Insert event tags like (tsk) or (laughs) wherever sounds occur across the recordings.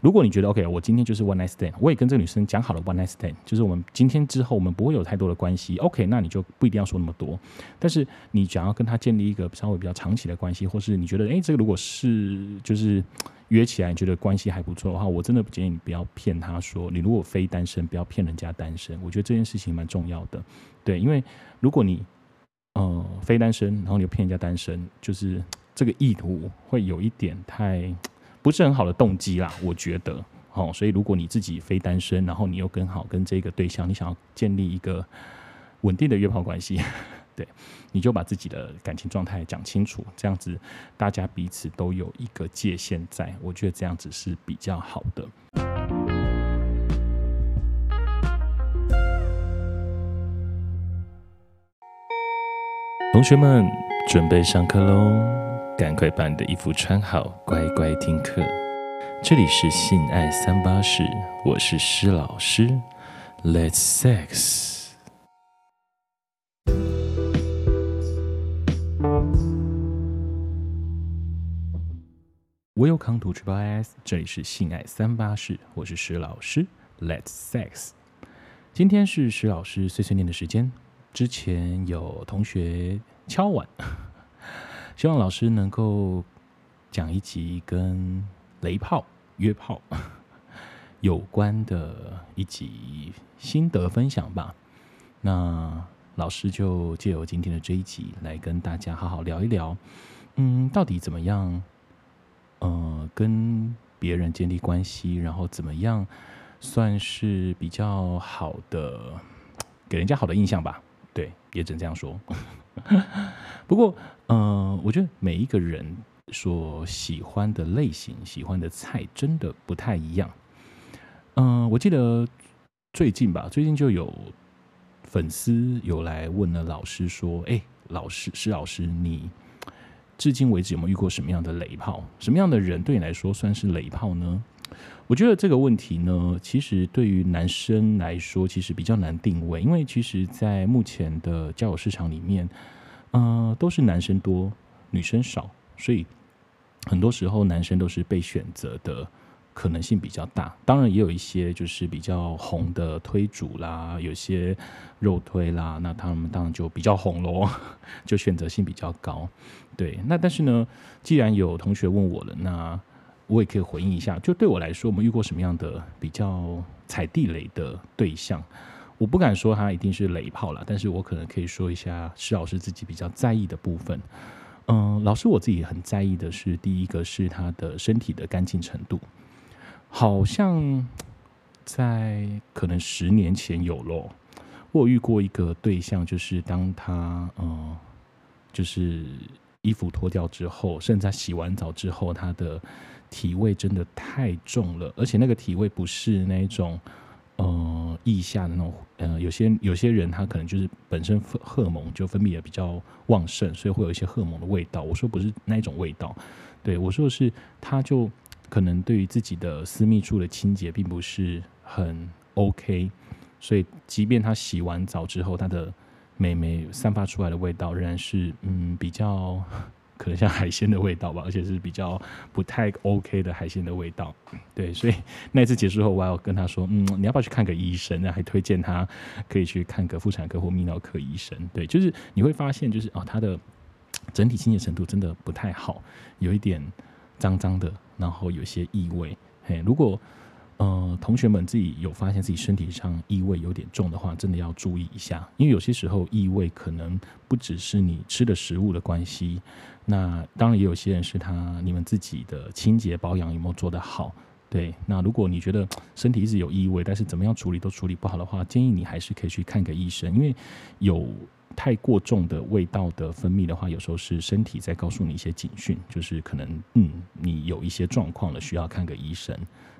如果你觉得 OK，我今天就是 one night stand，我也跟这个女生讲好了 one night stand，就是我们今天之后我们不会有太多的关系。OK，那你就不一定要说那么多。但是你想要跟她建立一个稍微比较长期的关系，或是你觉得诶，这个如果是就是约起来，你觉得关系还不错的话，我真的不建议你不要骗她说，你如果非单身，不要骗人家单身。我觉得这件事情蛮重要的，对，因为如果你呃非单身，然后你又骗人家单身，就是这个意图会有一点太。不是很好的动机啦，我觉得，哦，所以如果你自己非单身，然后你又刚好跟这个对象，你想要建立一个稳定的约炮关系，(laughs) 对，你就把自己的感情状态讲清楚，这样子大家彼此都有一个界限在，我觉得这样子是比较好的。同学们，准备上课喽！赶快把你的衣服穿好，乖乖听课。这里是性爱三八室，我是施老师。Let's sex。Welcome to Triple S，这里是性爱三八室，我是施老师。Let's sex。今天是施老师碎碎念的时间。之前有同学敲碗。希望老师能够讲一集跟雷炮、约炮 (laughs) 有关的一集心得分享吧。那老师就借由今天的这一集来跟大家好好聊一聊，嗯，到底怎么样，呃，跟别人建立关系，然后怎么样算是比较好的，给人家好的印象吧。对，也只能这样说。(laughs) 不过，呃，我觉得每一个人所喜欢的类型、喜欢的菜，真的不太一样。嗯、我记得最近吧，最近就有粉丝有来问了老师说：“哎，老师，施老师，你至今为止有没有遇过什么样的雷炮？什么样的人对你来说算是雷炮呢？”我觉得这个问题呢，其实对于男生来说，其实比较难定位，因为其实，在目前的交友市场里面，呃，都是男生多，女生少，所以很多时候男生都是被选择的可能性比较大。当然，也有一些就是比较红的推主啦，有些肉推啦，那他们当然就比较红咯，(laughs) 就选择性比较高。对，那但是呢，既然有同学问我了，那。我也可以回应一下，就对我来说，我们遇过什么样的比较踩地雷的对象？我不敢说他一定是雷炮啦，但是我可能可以说一下施老师自己比较在意的部分。嗯，老师我自己很在意的是，第一个是他的身体的干净程度，好像在可能十年前有咯，我有遇过一个对象，就是当他嗯，就是衣服脱掉之后，甚至在洗完澡之后，他的体味真的太重了，而且那个体味不是那种，呃，腋下的那种，呃，有些有些人他可能就是本身荷尔蒙就分泌的比较旺盛，所以会有一些荷尔蒙的味道。我说不是那种味道，对，我说的是，他就可能对于自己的私密处的清洁并不是很 OK，所以即便他洗完澡之后，他的美眉散发出来的味道仍然是嗯比较。可能像海鲜的味道吧，而且是比较不太 OK 的海鲜的味道。对，所以 (laughs) 那次结束后，我要跟他说，嗯，你要不要去看个医生？然后还推荐他可以去看个妇产科或泌尿科医生。对，就是你会发现，就是哦，他的整体清洁程度真的不太好，有一点脏脏的，然后有些异味。嘿，如果呃，同学们自己有发现自己身体上异味有点重的话，真的要注意一下，因为有些时候异味可能不只是你吃的食物的关系，那当然也有些人是他你们自己的清洁保养有没有做得好。对，那如果你觉得身体一直有异味，但是怎么样处理都处理不好的话，建议你还是可以去看个医生，因为有太过重的味道的分泌的话，有时候是身体在告诉你一些警讯，就是可能嗯你有一些状况了，需要看个医生。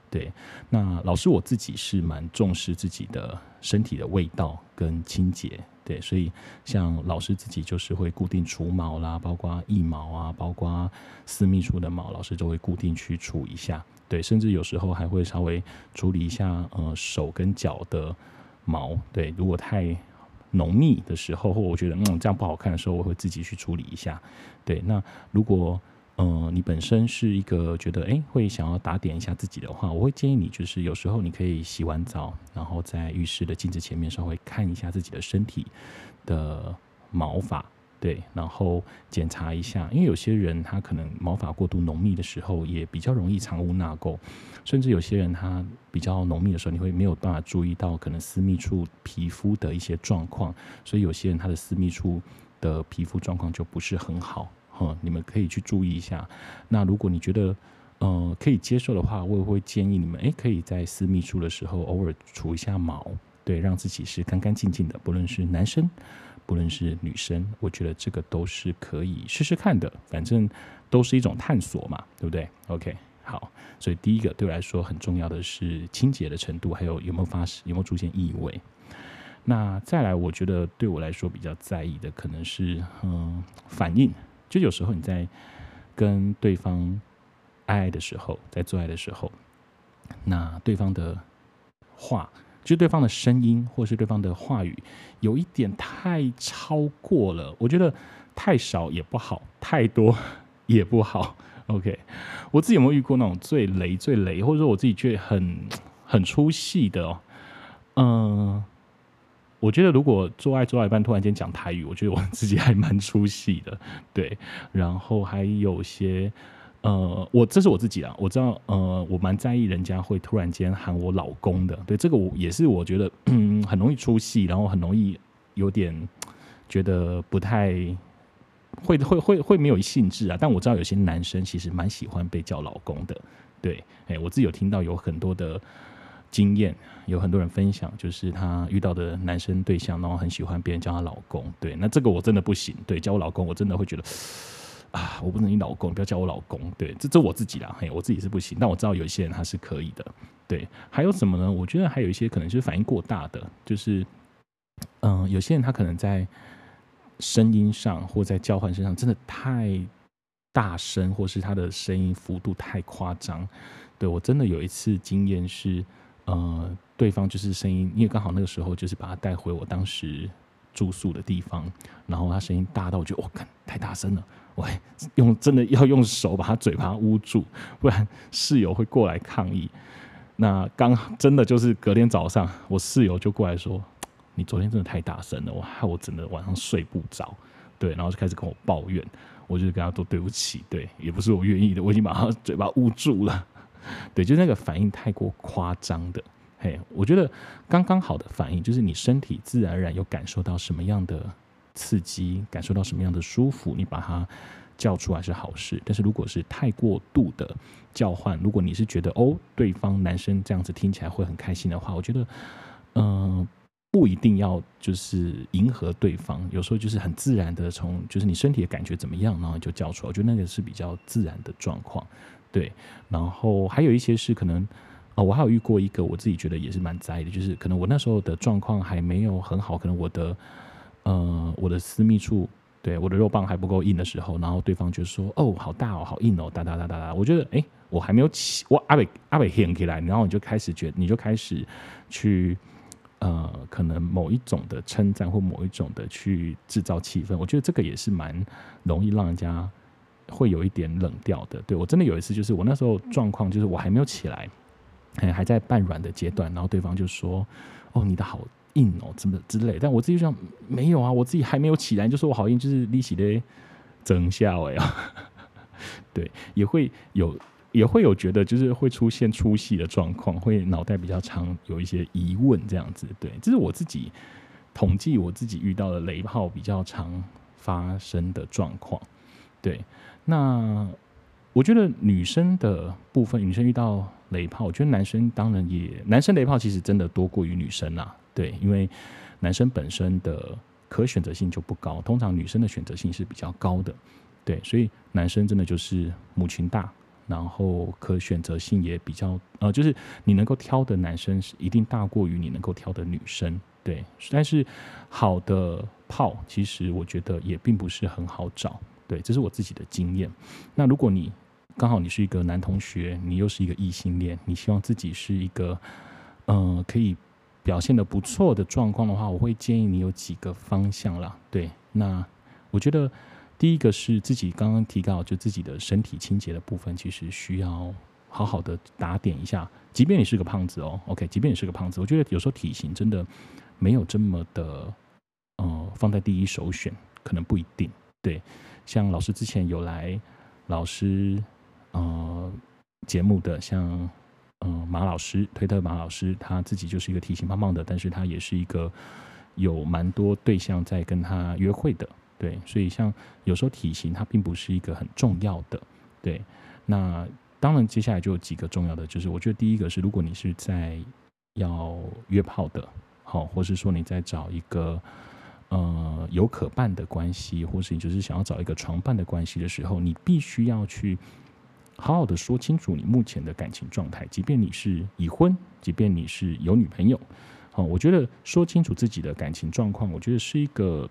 对，那老师我自己是蛮重视自己的身体的味道跟清洁，对，所以像老师自己就是会固定除毛啦，包括腋毛啊，包括私密处的毛，老师都会固定去除一下，对，甚至有时候还会稍微处理一下呃手跟脚的毛，对，如果太浓密的时候，或我觉得嗯这样不好看的时候，我会自己去处理一下，对，那如果。嗯、你本身是一个觉得哎会想要打点一下自己的话，我会建议你就是有时候你可以洗完澡，然后在浴室的镜子前面稍微看一下自己的身体的毛发。对，然后检查一下，因为有些人他可能毛发过度浓密的时候，也比较容易藏污纳垢，甚至有些人他比较浓密的时候，你会没有办法注意到可能私密处皮肤的一些状况，所以有些人他的私密处的皮肤状况就不是很好，哈，你们可以去注意一下。那如果你觉得呃可以接受的话，我也会建议你们，诶，可以在私密处的时候偶尔除一下毛，对，让自己是干干净净的，不论是男生。不论是女生，我觉得这个都是可以试试看的，反正都是一种探索嘛，对不对？OK，好，所以第一个对我来说很重要的是清洁的程度，还有有没有发生，有没有出现异味。那再来，我觉得对我来说比较在意的可能是嗯反应，就有时候你在跟对方爱的时候，在做爱的时候，那对方的话。就对方的声音，或是对方的话语，有一点太超过了。我觉得太少也不好，太多 (laughs) 也不好。OK，我自己有没有遇过那种最雷、最雷，或者说我自己觉得很很出戏的哦？嗯，我觉得如果做爱做到一半突然间讲台语，我觉得我自己还蛮出戏的。(laughs) 对，然后还有些。呃，我这是我自己啊，我知道，呃，我蛮在意人家会突然间喊我老公的，对，这个我也是我觉得，嗯，很容易出戏，然后很容易有点觉得不太会会会会没有兴致啊。但我知道有些男生其实蛮喜欢被叫老公的，对，哎，我自己有听到有很多的经验，有很多人分享，就是她遇到的男生对象，然后很喜欢别人叫她老公，对，那这个我真的不行，对，叫我老公，我真的会觉得。啊，我不能你老公，不要叫我老公。对，这这我自己啦，嘿，我自己是不行。但我知道有一些人他是可以的。对，还有什么呢？我觉得还有一些可能就是反应过大的，就是嗯、有些人他可能在声音上或在交换身上真的太大声，或是他的声音幅度太夸张。对，我真的有一次经验是，呃，对方就是声音，因为刚好那个时候就是把他带回我当时住宿的地方，然后他声音大到我觉得我看太大声了。喂，用真的要用手把他嘴巴捂住，不然室友会过来抗议。那刚真的就是隔天早上，我室友就过来说：“你昨天真的太大声了，我害我整个晚上睡不着。”对，然后就开始跟我抱怨，我就跟他说：“对不起，对，也不是我愿意的，我已经把他嘴巴捂住了。”对，就是那个反应太过夸张的。嘿，我觉得刚刚好的反应就是你身体自然而然有感受到什么样的。刺激，感受到什么样的舒服，你把它叫出来是好事。但是如果是太过度的叫唤，如果你是觉得哦，对方男生这样子听起来会很开心的话，我觉得，嗯、不一定要就是迎合对方，有时候就是很自然的从就是你身体的感觉怎么样，然后就叫出来，我觉得那个是比较自然的状况。对，然后还有一些是可能，哦，我还有遇过一个我自己觉得也是蛮在意的，就是可能我那时候的状况还没有很好，可能我的。呃，我的私密处，对我的肉棒还不够硬的时候，然后对方就说：“哦，好大哦，好硬哦，哒哒哒哒哒。”我觉得，哎，我还没有起，我阿北阿北掀起来，然后你就开始觉，你就开始去，呃，可能某一种的称赞或某一种的去制造气氛，我觉得这个也是蛮容易让人家会有一点冷掉的。对，我真的有一次，就是我那时候状况，就是我还没有起来，还在半软的阶段，然后对方就说：“哦，你的好。”硬哦，怎么之类？但我自己想，没有啊，我自己还没有起来，就说我好硬，就是力气的整下哎啊，(laughs) 对，也会有也会有觉得就是会出现出戏的状况，会脑袋比较长，有一些疑问这样子。对，这是我自己统计我自己遇到的雷炮比较常发生的状况。对，那我觉得女生的部分，女生遇到雷炮，我觉得男生当然也，男生雷炮其实真的多过于女生啦。对，因为男生本身的可选择性就不高，通常女生的选择性是比较高的。对，所以男生真的就是母群大，然后可选择性也比较呃，就是你能够挑的男生是一定大过于你能够挑的女生。对，但是好的炮其实我觉得也并不是很好找。对，这是我自己的经验。那如果你刚好你是一个男同学，你又是一个异性恋，你希望自己是一个呃可以。表现的不错的状况的话，我会建议你有几个方向啦。对，那我觉得第一个是自己刚刚提到，就自己的身体清洁的部分，其实需要好好的打点一下。即便你是个胖子哦，OK，即便你是个胖子，我觉得有时候体型真的没有这么的，呃，放在第一首选，可能不一定。对，像老师之前有来老师呃节目的，像嗯、呃、马老师，推特马老师，他自己就是一个体型胖胖的，但是他也是一个有蛮多对象在跟他约会的。对，所以像有时候体型它并不是一个很重要的。对，那当然接下来就有几个重要的，就是我觉得第一个是，如果你是在要约炮的，好，或是说你在找一个呃有可伴的关系，或是你就是想要找一个床伴的关系的时候，你必须要去好好的说清楚你目前的感情状态，即便你是已婚，即便你是有女朋友，好，我觉得说清楚自己的感情状况，我觉得是一个。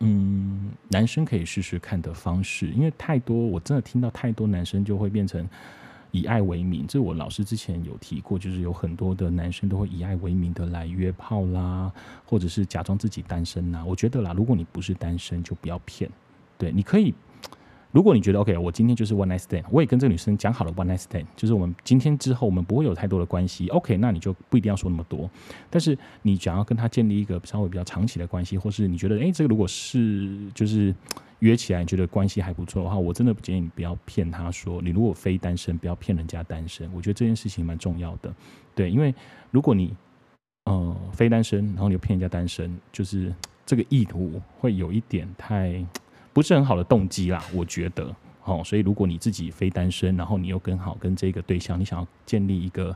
嗯，男生可以试试看的方式，因为太多，我真的听到太多男生就会变成以爱为名。这我老师之前有提过，就是有很多的男生都会以爱为名的来约炮啦，或者是假装自己单身呐。我觉得啦，如果你不是单身，就不要骗。对，你可以。如果你觉得 OK，我今天就是 one night stand，我也跟这个女生讲好了 one night stand，就是我们今天之后我们不会有太多的关系。OK，那你就不一定要说那么多。但是你想要跟她建立一个稍微比较长期的关系，或是你觉得诶，这个如果是就是约起来你觉得关系还不错的话，我真的不建议你不要骗她说，你如果非单身，不要骗人家单身。我觉得这件事情蛮重要的。对，因为如果你呃非单身，然后你又骗人家单身，就是这个意图会有一点太。不是很好的动机啦，我觉得，哦，所以如果你自己非单身，然后你又跟好跟这个对象，你想要建立一个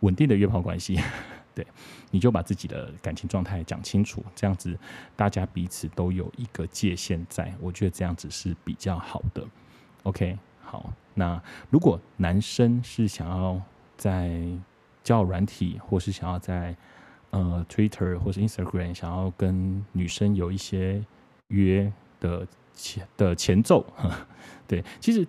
稳定的约炮关系，(laughs) 对，你就把自己的感情状态讲清楚，这样子大家彼此都有一个界限在，我觉得这样子是比较好的。OK，好，那如果男生是想要在交友软体，或是想要在呃 Twitter 或是 Instagram 想要跟女生有一些约。的前的前奏，(laughs) 对，其实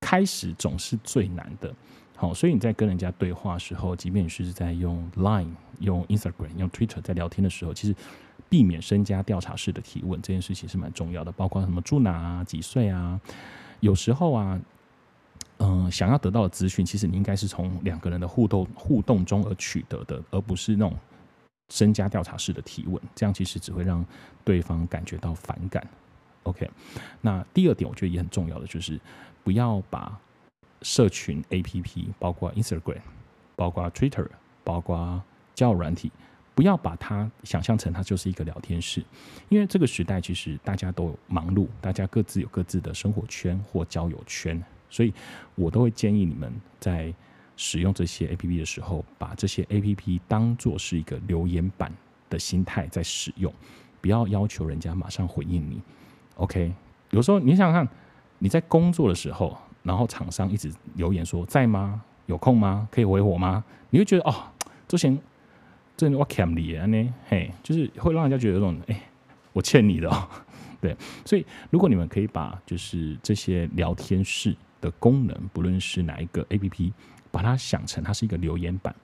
开始总是最难的。好，所以你在跟人家对话时候，即便你是在用 Line、用 Instagram、用 Twitter 在聊天的时候，其实避免身家调查式的提问，这件事情是蛮重要的。包括什么住哪啊、几岁啊，有时候啊，嗯、想要得到的资讯，其实你应该是从两个人的互动互动中而取得的，而不是那种身家调查式的提问。这样其实只会让对方感觉到反感。OK，那第二点我觉得也很重要的就是，不要把社群 APP，包括 Instagram，包括 Twitter，包括交友软体，不要把它想象成它就是一个聊天室，因为这个时代其实大家都忙碌，大家各自有各自的生活圈或交友圈，所以我都会建议你们在使用这些 APP 的时候，把这些 APP 当做是一个留言板的心态在使用，不要要求人家马上回应你。OK，有时候你想想看，你在工作的时候，然后厂商一直留言说在吗？有空吗？可以回我吗？你会觉得哦，之前这我欠你的呢，嘿，就是会让人家觉得有种哎，我欠你的哦。(laughs) 对，所以如果你们可以把就是这些聊天室的功能，不论是哪一个 APP，把它想成它是一个留言板。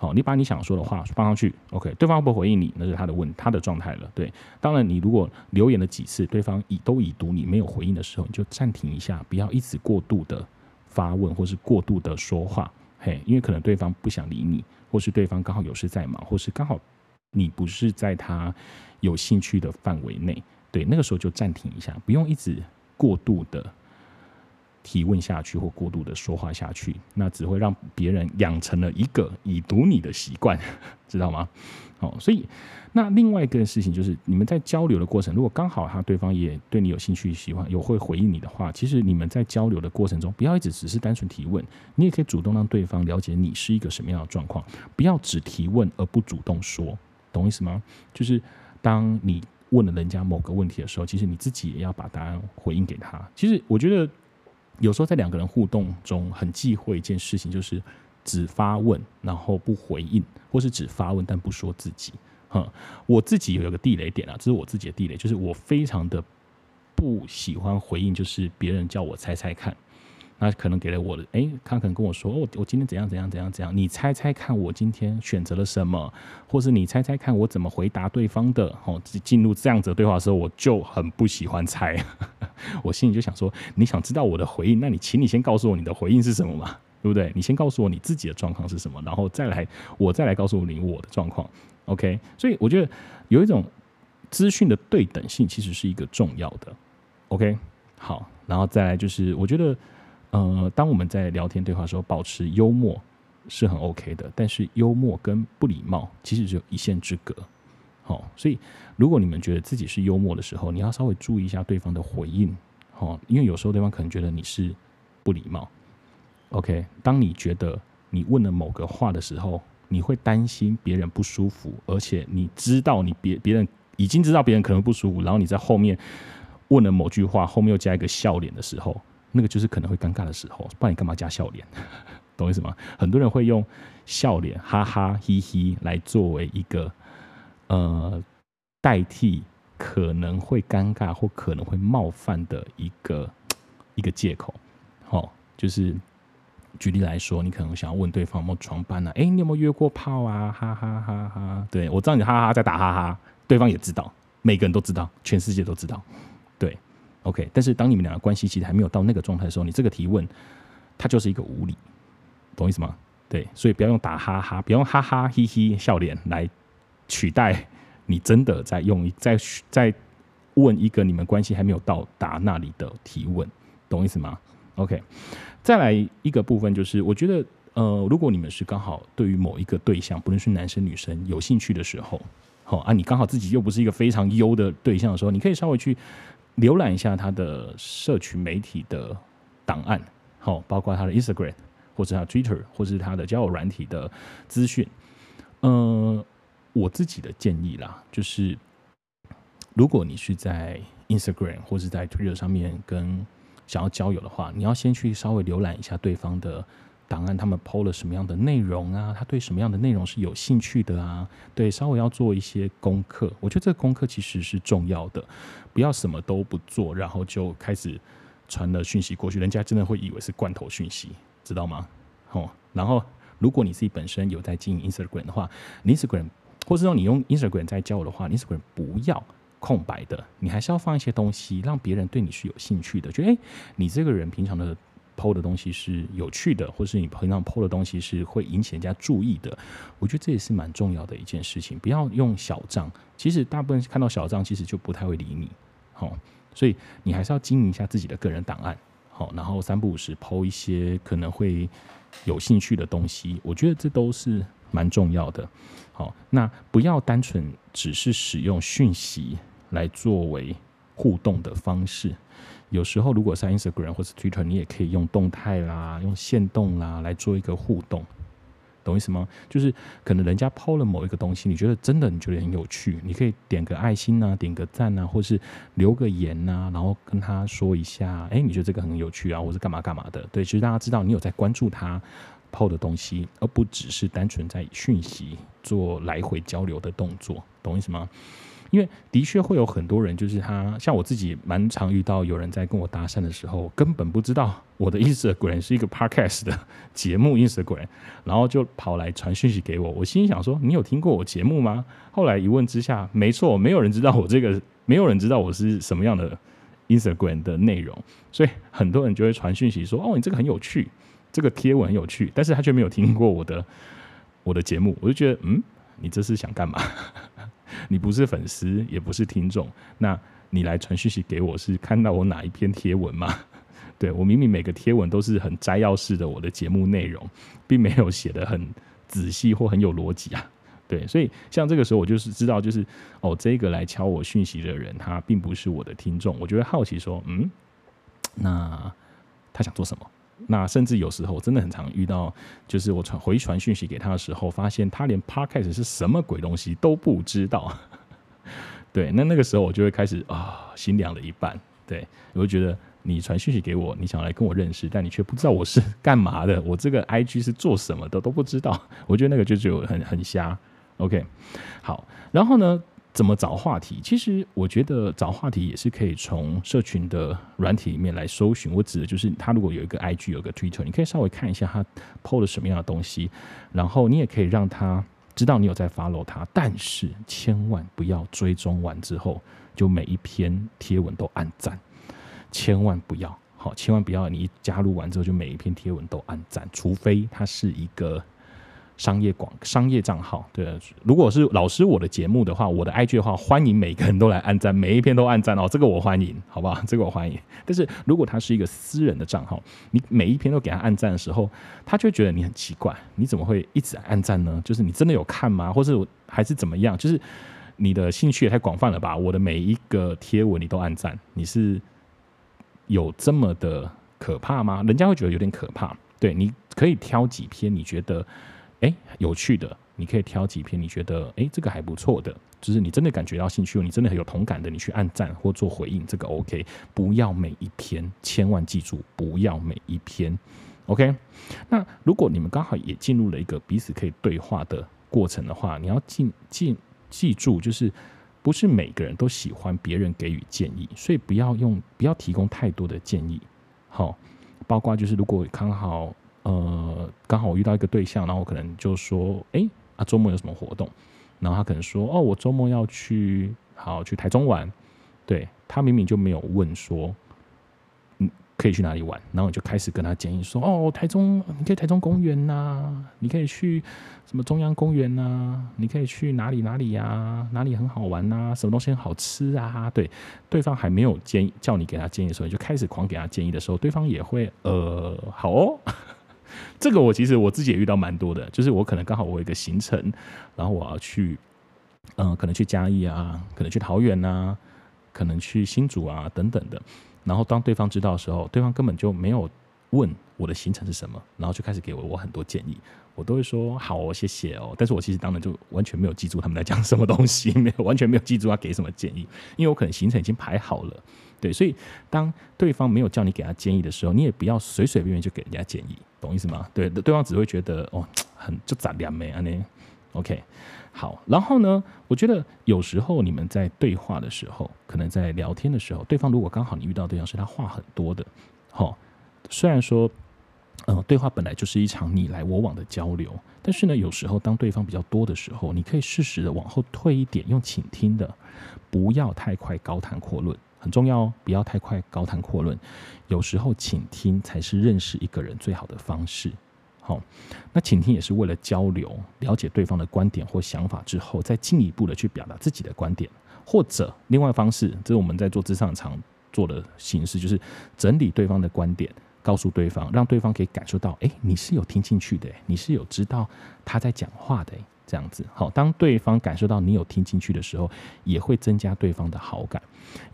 好，你把你想说的话放上去，OK，对方不回应你，那是他的问他的状态了。对，当然你如果留言了几次，对方已都已读你没有回应的时候，你就暂停一下，不要一直过度的发问或是过度的说话，嘿，因为可能对方不想理你，或是对方刚好有事在忙，或是刚好你不是在他有兴趣的范围内，对，那个时候就暂停一下，不用一直过度的。提问下去或过度的说话下去，那只会让别人养成了一个已读你的习惯，(laughs) 知道吗？好，所以那另外一个事情就是，你们在交流的过程，如果刚好他对方也对你有兴趣、喜欢、有会回应你的话，其实你们在交流的过程中，不要一直只是单纯提问，你也可以主动让对方了解你是一个什么样的状况，不要只提问而不主动说，懂意思吗？就是当你问了人家某个问题的时候，其实你自己也要把答案回应给他。其实我觉得。有时候在两个人互动中，很忌讳一件事情，就是只发问然后不回应，或是只发问但不说自己。哼，我自己有一个地雷点啊，这是我自己的地雷，就是我非常的不喜欢回应，就是别人叫我猜猜看。那可能给了我的，哎，他可能跟我说，哦，我今天怎样怎样怎样怎样，你猜猜看我今天选择了什么，或是你猜猜看我怎么回答对方的，哦，进入这样子的对话的时候，我就很不喜欢猜，(laughs) 我心里就想说，你想知道我的回应，那你请你先告诉我你的回应是什么嘛，对不对？你先告诉我你自己的状况是什么，然后再来，我再来告诉你我的状况，OK？所以我觉得有一种资讯的对等性其实是一个重要的，OK？好，然后再来就是我觉得。呃，当我们在聊天对话的时候，保持幽默是很 OK 的。但是幽默跟不礼貌其实只有一线之隔。好，所以如果你们觉得自己是幽默的时候，你要稍微注意一下对方的回应。好，因为有时候对方可能觉得你是不礼貌。OK，当你觉得你问了某个话的时候，你会担心别人不舒服，而且你知道你别别人已经知道别人可能不舒服，然后你在后面问了某句话，后面又加一个笑脸的时候。那个就是可能会尴尬的时候，不然你干嘛加笑脸？(laughs) 懂我意思吗？很多人会用笑脸、哈哈、嘿嘿来作为一个呃代替可能会尴尬或可能会冒犯的一个 (tsk) 一个借口。好、哦，就是举例来说，你可能想要问对方有没有床伴啊？哎，你有没有约过炮啊？哈哈哈哈！对，我知道你哈哈在打哈哈，对方也知道，每个人都知道，全世界都知道，对。OK，但是当你们两个关系其实还没有到那个状态的时候，你这个提问，它就是一个无理，懂意思吗？对，所以不要用打哈哈，不要用哈哈嘿嘿笑脸来取代你真的在用在在问一个你们关系还没有到达那里的提问，懂意思吗？OK，再来一个部分就是，我觉得呃，如果你们是刚好对于某一个对象，不论是男生女生有兴趣的时候，好啊，你刚好自己又不是一个非常优的对象的时候，你可以稍微去。浏览一下他的社群媒体的档案，好，包括他的 Instagram 或者他 Twitter 或是他的交友软体的资讯。呃，我自己的建议啦，就是如果你是在 Instagram 或者在 Twitter 上面跟想要交友的话，你要先去稍微浏览一下对方的。档案他们抛了什么样的内容啊？他对什么样的内容是有兴趣的啊？对，稍微要做一些功课。我觉得这个功课其实是重要的，不要什么都不做，然后就开始传了讯息过去，人家真的会以为是罐头讯息，知道吗？哦，然后如果你自己本身有在经营 Instagram 的话，Instagram 或者说你用 Instagram 在交友的话，Instagram 不要空白的，你还是要放一些东西，让别人对你是有兴趣的，觉得诶，你这个人平常的。PO 的东西是有趣的，或是你平常 PO 的东西是会引起人家注意的，我觉得这也是蛮重要的一件事情。不要用小账，其实大部分看到小账，其实就不太会理你。好，所以你还是要经营一下自己的个人档案。好，然后三不五时抛一些可能会有兴趣的东西，我觉得这都是蛮重要的。好，那不要单纯只是使用讯息来作为互动的方式。有时候，如果是 Instagram 或是 Twitter，你也可以用动态啦、用线动啦来做一个互动，懂意思吗？就是可能人家抛了某一个东西，你觉得真的你觉得很有趣，你可以点个爱心呐、啊，点个赞呐、啊，或是留个言呐、然后跟他说一下，哎，你觉得这个很有趣啊，或是干嘛干嘛的。对，其实大家知道你有在关注他抛的东西，而不只是单纯在讯息做来回交流的动作，懂意思吗？因为的确会有很多人，就是他像我自己蛮常遇到有人在跟我搭讪的时候，根本不知道我的 Instagram 是一个 Podcast 的节目 Instagram，然后就跑来传讯息给我。我心想说，你有听过我节目吗？后来一问之下，没错，没有人知道我这个，没有人知道我是什么样的 Instagram 的内容，所以很多人就会传讯息说，哦，你这个很有趣，这个贴文很有趣，但是他却没有听过我的我的节目，我就觉得，嗯，你这是想干嘛？你不是粉丝，也不是听众，那你来传讯息给我，是看到我哪一篇贴文吗？(laughs) 对，我明明每个贴文都是很摘要式的，我的节目内容，并没有写得很仔细或很有逻辑啊。对，所以像这个时候，我就是知道，就是哦，这个来敲我讯息的人，他并不是我的听众，我就会好奇说，嗯，那他想做什么？那甚至有时候真的很常遇到，就是我传回传讯息给他的时候，发现他连 Podcast 是什么鬼东西都不知道。(laughs) 对，那那个时候我就会开始啊，心凉了一半。对，我就觉得你传讯息给我，你想来跟我认识，但你却不知道我是干嘛的，我这个 IG 是做什么的都不知道。我觉得那个就就很很瞎。OK，好，然后呢，怎么找话题？其实我觉得找话题也是可以从社群的软体里面来搜寻。我指的就是他如果有一个 IG，有个 Twitter，你可以稍微看一下他 PO 了什么样的东西，然后你也可以让他知道你有在 follow 他。但是千万不要追踪完之后就每一篇贴文都按赞，千万不要，好，千万不要你一加入完之后就每一篇贴文都按赞，除非他是一个。商业广商业账号，对，如果是老师我的节目的话，我的 IG 的话，欢迎每个人都来按赞，每一篇都按赞哦，这个我欢迎，好不好？这个我欢迎。但是如果他是一个私人的账号，你每一篇都给他按赞的时候，他就会觉得你很奇怪，你怎么会一直按赞呢？就是你真的有看吗？或是还是怎么样？就是你的兴趣也太广泛了吧？我的每一个贴文你都按赞，你是有这么的可怕吗？人家会觉得有点可怕。对，你可以挑几篇你觉得。哎，有趣的，你可以挑几篇你觉得哎这个还不错的，就是你真的感觉到兴趣，你真的很有同感的，你去按赞或做回应，这个 OK。不要每一篇，千万记住，不要每一篇，OK。那如果你们刚好也进入了一个彼此可以对话的过程的话，你要记记记住，就是不是每个人都喜欢别人给予建议，所以不要用不要提供太多的建议。好，包括就是如果刚好。呃，刚好我遇到一个对象，然后我可能就说，哎，啊，周末有什么活动？然后他可能说，哦，我周末要去，好去台中玩。对，他明明就没有问说，嗯，可以去哪里玩？然后我就开始跟他建议说，哦，台中，你可以台中公园呐、啊，你可以去什么中央公园呐、啊，你可以去哪里哪里呀、啊？哪里很好玩呐、啊？什么东西很好吃啊？对，对方还没有建议叫你给他建议的时候，你就开始狂给他建议的时候，对方也会，呃，好哦。(laughs) 这个我其实我自己也遇到蛮多的，就是我可能刚好我有一个行程，然后我要去，嗯、可能去嘉义啊，可能去桃园啊，可能去新竹啊等等的。然后当对方知道的时候，对方根本就没有问我的行程是什么，然后就开始给我我很多建议，我都会说好哦，谢谢哦。但是我其实当然就完全没有记住他们在讲什么东西，没有完全没有记住要给什么建议，因为我可能行程已经排好了。对，所以当对方没有叫你给他建议的时候，你也不要随随便便就给人家建议，懂意思吗？对，对方只会觉得哦，(tsk) 很就杂两枚啊那。OK，好，然后呢，我觉得有时候你们在对话的时候，可能在聊天的时候，对方如果刚好你遇到对象是他话很多的，好，虽然说，呃，对话本来就是一场你来我往的交流，但是呢，有时候当对方比较多的时候，你可以适时的往后退一点，用倾听的，不要太快高谈阔论。很重要哦，不要太快高谈阔论。有时候倾听才是认识一个人最好的方式。好，那倾听也是为了交流，了解对方的观点或想法之后，再进一步的去表达自己的观点。或者另外方式，这是我们在做咨商常做的形式，就是整理对方的观点，告诉对方，让对方可以感受到，哎，你是有听进去的，你是有知道他在讲话的。这样子好，当对方感受到你有听进去的时候，也会增加对方的好感。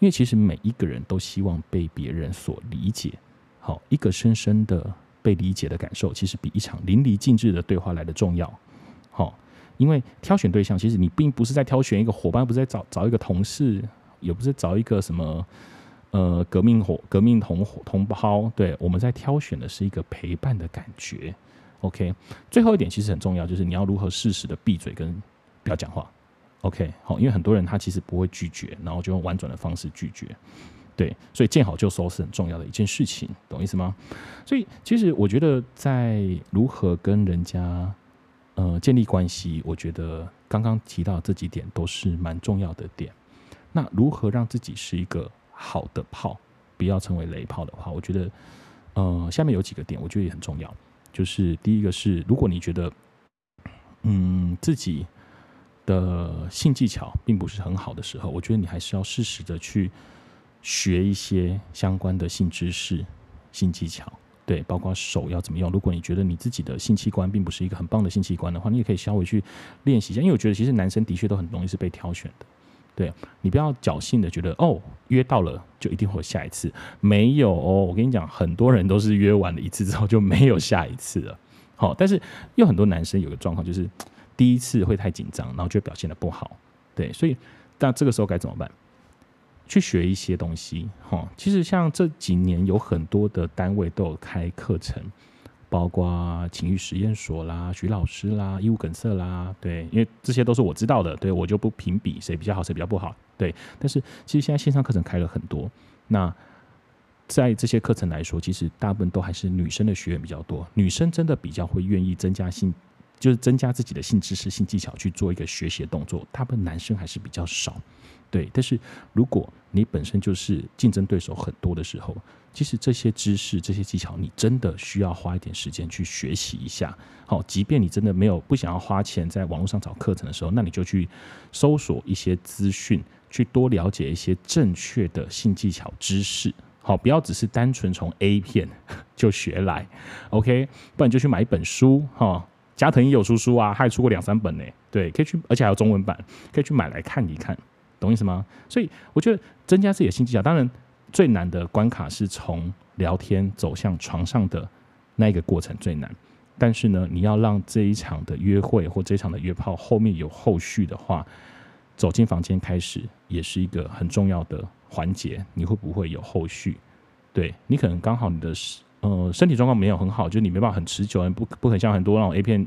因为其实每一个人都希望被别人所理解。好，一个深深的被理解的感受，其实比一场淋漓尽致的对话来的重要。好，因为挑选对象，其实你并不是在挑选一个伙伴，不是在找找一个同事，也不是找一个什么呃革命伙革命同同胞。对，我们在挑选的是一个陪伴的感觉。OK，最后一点其实很重要，就是你要如何适时的闭嘴跟不要讲话。OK，好，因为很多人他其实不会拒绝，然后就用婉转的方式拒绝。对，所以见好就收是很重要的一件事情，懂意思吗？所以其实我觉得在如何跟人家呃建立关系，我觉得刚刚提到这几点都是蛮重要的点。那如何让自己是一个好的炮，不要成为雷炮的话，我觉得呃下面有几个点，我觉得也很重要。就是第一个是，如果你觉得，嗯，自己的性技巧并不是很好的时候，我觉得你还是要适时的去学一些相关的性知识、性技巧，对，包括手要怎么用。如果你觉得你自己的性器官并不是一个很棒的性器官的话，你也可以稍微去练习一下。因为我觉得其实男生的确都很容易是被挑选的。对，你不要侥幸的觉得哦，约到了就一定会有下一次，没有哦。我跟你讲，很多人都是约完了一次之后就没有下一次了。好，但是有很多男生有个状况就是第一次会太紧张，然后就表现的不好。对，所以那这个时候该怎么办？去学一些东西。哈，其实像这几年有很多的单位都有开课程。包括情欲实验所啦、徐老师啦、义务梗塞啦，对，因为这些都是我知道的，对，我就不评比谁比较好，谁比较不好，对。但是其实现在线上课程开了很多，那在这些课程来说，其实大部分都还是女生的学员比较多，女生真的比较会愿意增加性，就是增加自己的性知识、性技巧去做一个学习的动作，大部分男生还是比较少。对，但是如果你本身就是竞争对手很多的时候，其实这些知识、这些技巧，你真的需要花一点时间去学习一下。好，即便你真的没有不想要花钱在网络上找课程的时候，那你就去搜索一些资讯，去多了解一些正确的性技巧知识。好，不要只是单纯从 A 片 (laughs) 就学来，OK？不然就去买一本书，哈，加藤也有出书啊，他还出过两三本呢。对，可以去，而且还有中文版，可以去买来看一看。懂意思吗？所以我觉得增加自己的性技巧，当然最难的关卡是从聊天走向床上的那一个过程最难。但是呢，你要让这一场的约会或这一场的约炮后面有后续的话，走进房间开始也是一个很重要的环节。你会不会有后续？对，你可能刚好你的呃身体状况没有很好，就你没办法很持久，不不很像很多那种 A 片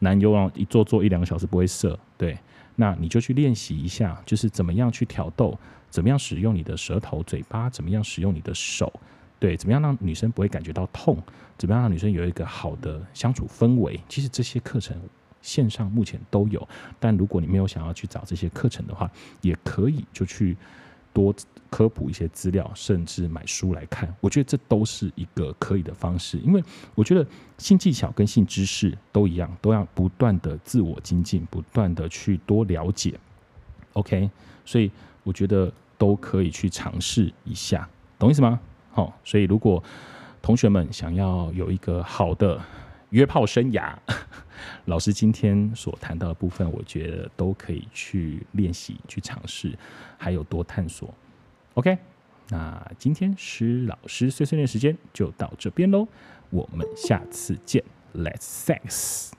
男优啊，一坐坐一两个小时不会射。对。那你就去练习一下，就是怎么样去挑逗，怎么样使用你的舌头、嘴巴，怎么样使用你的手，对，怎么样让女生不会感觉到痛，怎么样让女生有一个好的相处氛围。其实这些课程线上目前都有，但如果你没有想要去找这些课程的话，也可以就去多。科普一些资料，甚至买书来看，我觉得这都是一个可以的方式。因为我觉得性技巧跟性知识都一样，都要不断的自我精进，不断的去多了解。OK，所以我觉得都可以去尝试一下，懂意思吗？好，所以如果同学们想要有一个好的约炮生涯，老师今天所谈到的部分，我觉得都可以去练习、去尝试，还有多探索。OK，那今天施老师碎碎念时间就到这边喽，我们下次见，Let's sex。